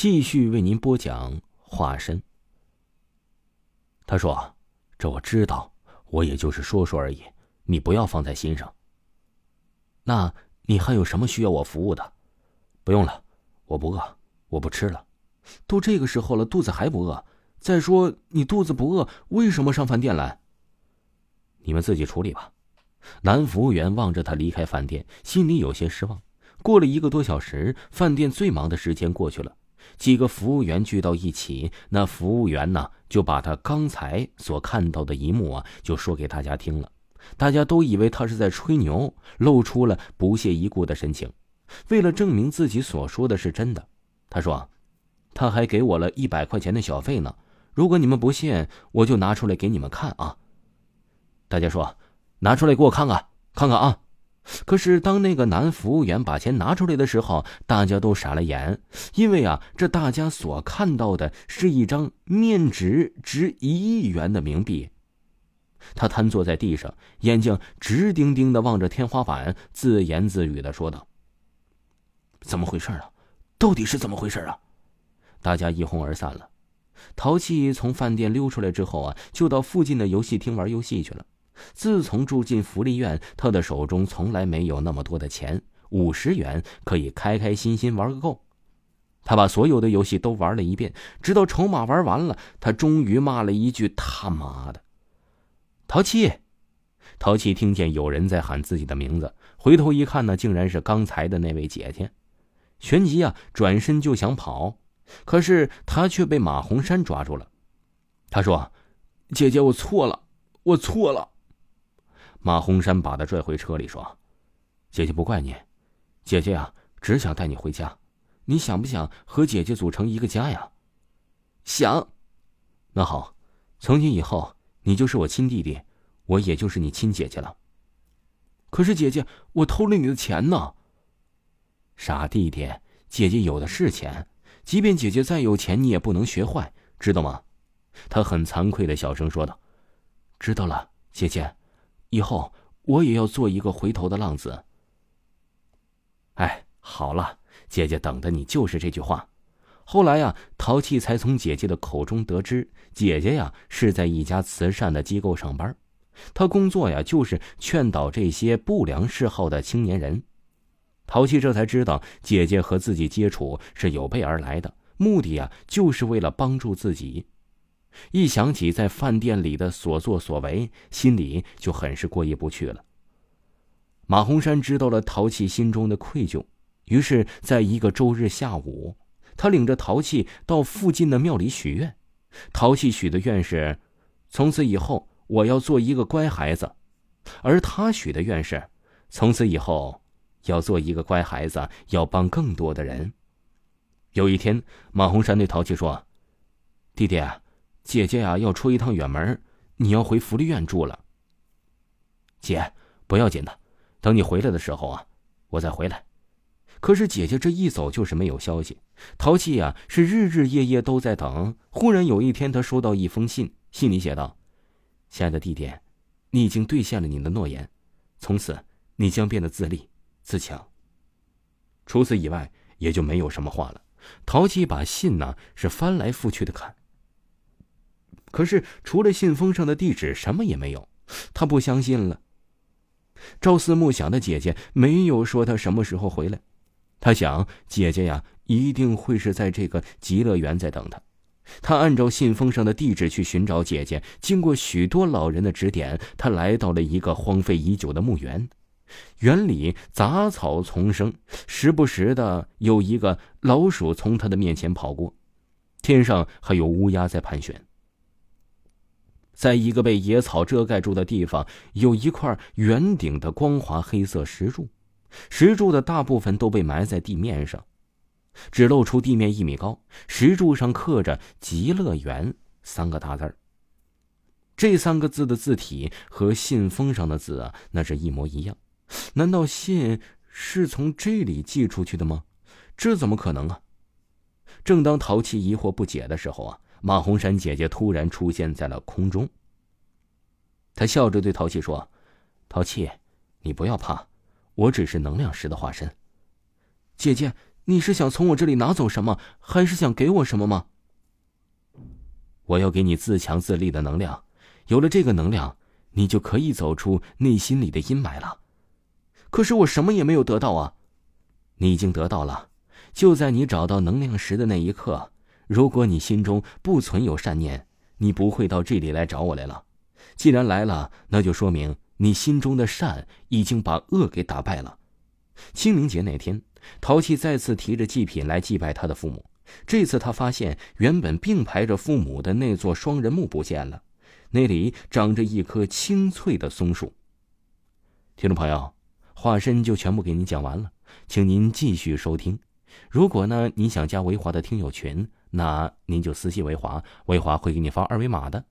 继续为您播讲化身。他说：“这我知道，我也就是说说而已，你不要放在心上。那你还有什么需要我服务的？不用了，我不饿，我不吃了。都这个时候了，肚子还不饿？再说你肚子不饿，为什么上饭店来？你们自己处理吧。”男服务员望着他离开饭店，心里有些失望。过了一个多小时，饭店最忙的时间过去了。几个服务员聚到一起，那服务员呢就把他刚才所看到的一幕啊，就说给大家听了。大家都以为他是在吹牛，露出了不屑一顾的神情。为了证明自己所说的是真的，他说：“他还给我了一百块钱的小费呢。如果你们不信，我就拿出来给你们看啊。”大家说：“拿出来给我看看，看看啊。”可是，当那个男服务员把钱拿出来的时候，大家都傻了眼，因为啊，这大家所看到的是一张面值值一亿元的冥币。他瘫坐在地上，眼睛直盯盯的望着天花板，自言自语的说道：“怎么回事啊？到底是怎么回事啊？”大家一哄而散了。淘气从饭店溜出来之后啊，就到附近的游戏厅玩游戏去了。自从住进福利院，他的手中从来没有那么多的钱，五十元可以开开心心玩个够。他把所有的游戏都玩了一遍，直到筹码玩完了，他终于骂了一句：“他妈的！”淘气，淘气听见有人在喊自己的名字，回头一看呢，竟然是刚才的那位姐姐。旋即啊，转身就想跑，可是他却被马红山抓住了。他说：“姐姐，我错了，我错了。”马红山把他拽回车里说：“姐姐不怪你，姐姐啊，只想带你回家。你想不想和姐姐组成一个家呀？”“想。”“那好，从今以后你就是我亲弟弟，我也就是你亲姐姐了。”“可是姐姐，我偷了你的钱呢。”“傻弟弟，姐姐有的是钱，即便姐姐再有钱，你也不能学坏，知道吗？”他很惭愧的小声说道：“知道了，姐姐。”以后我也要做一个回头的浪子。哎，好了，姐姐等的你就是这句话。后来呀，淘气才从姐姐的口中得知，姐姐呀是在一家慈善的机构上班，她工作呀就是劝导这些不良嗜好的青年人。淘气这才知道，姐姐和自己接触是有备而来的，目的呀就是为了帮助自己。一想起在饭店里的所作所为，心里就很是过意不去了。马洪山知道了陶器心中的愧疚，于是在一个周日下午，他领着陶器到附近的庙里许愿。陶器许的愿是：从此以后我要做一个乖孩子；而他许的愿是：从此以后要做一个乖孩子，要帮更多的人。有一天，马洪山对陶器说：“弟弟啊。”姐姐呀，要出一趟远门，你要回福利院住了。姐，不要紧的，等你回来的时候啊，我再回来。可是姐姐这一走就是没有消息，淘气呀是日日夜夜都在等。忽然有一天，他收到一封信，信里写道：“亲爱的弟弟，你已经兑现了你的诺言，从此你将变得自立自强。”除此以外，也就没有什么话了。淘气把信呢是翻来覆去的看。可是，除了信封上的地址，什么也没有。他不相信了。朝思暮想的姐姐没有说她什么时候回来。他想，姐姐呀，一定会是在这个极乐园在等他。他按照信封上的地址去寻找姐姐。经过许多老人的指点，他来到了一个荒废已久的墓园。园里杂草丛生，时不时的有一个老鼠从他的面前跑过。天上还有乌鸦在盘旋。在一个被野草遮盖住的地方，有一块圆顶的光滑黑色石柱，石柱的大部分都被埋在地面上，只露出地面一米高。石柱上刻着“极乐园”三个大字这三个字的字体和信封上的字啊，那是一模一样。难道信是从这里寄出去的吗？这怎么可能啊？正当淘气疑惑不解的时候啊。马红山姐姐突然出现在了空中。她笑着对淘气说：“淘气，你不要怕，我只是能量石的化身。”姐姐，你是想从我这里拿走什么，还是想给我什么吗？我要给你自强自立的能量，有了这个能量，你就可以走出内心里的阴霾了。可是我什么也没有得到啊！你已经得到了，就在你找到能量石的那一刻。如果你心中不存有善念，你不会到这里来找我来了。既然来了，那就说明你心中的善已经把恶给打败了。清明节那天，陶器再次提着祭品来祭拜他的父母。这次他发现，原本并排着父母的那座双人墓不见了，那里长着一棵青翠的松树。听众朋友，化身就全部给您讲完了，请您继续收听。如果呢，您想加维华的听友群，那您就私信维华，维华会给你发二维码的。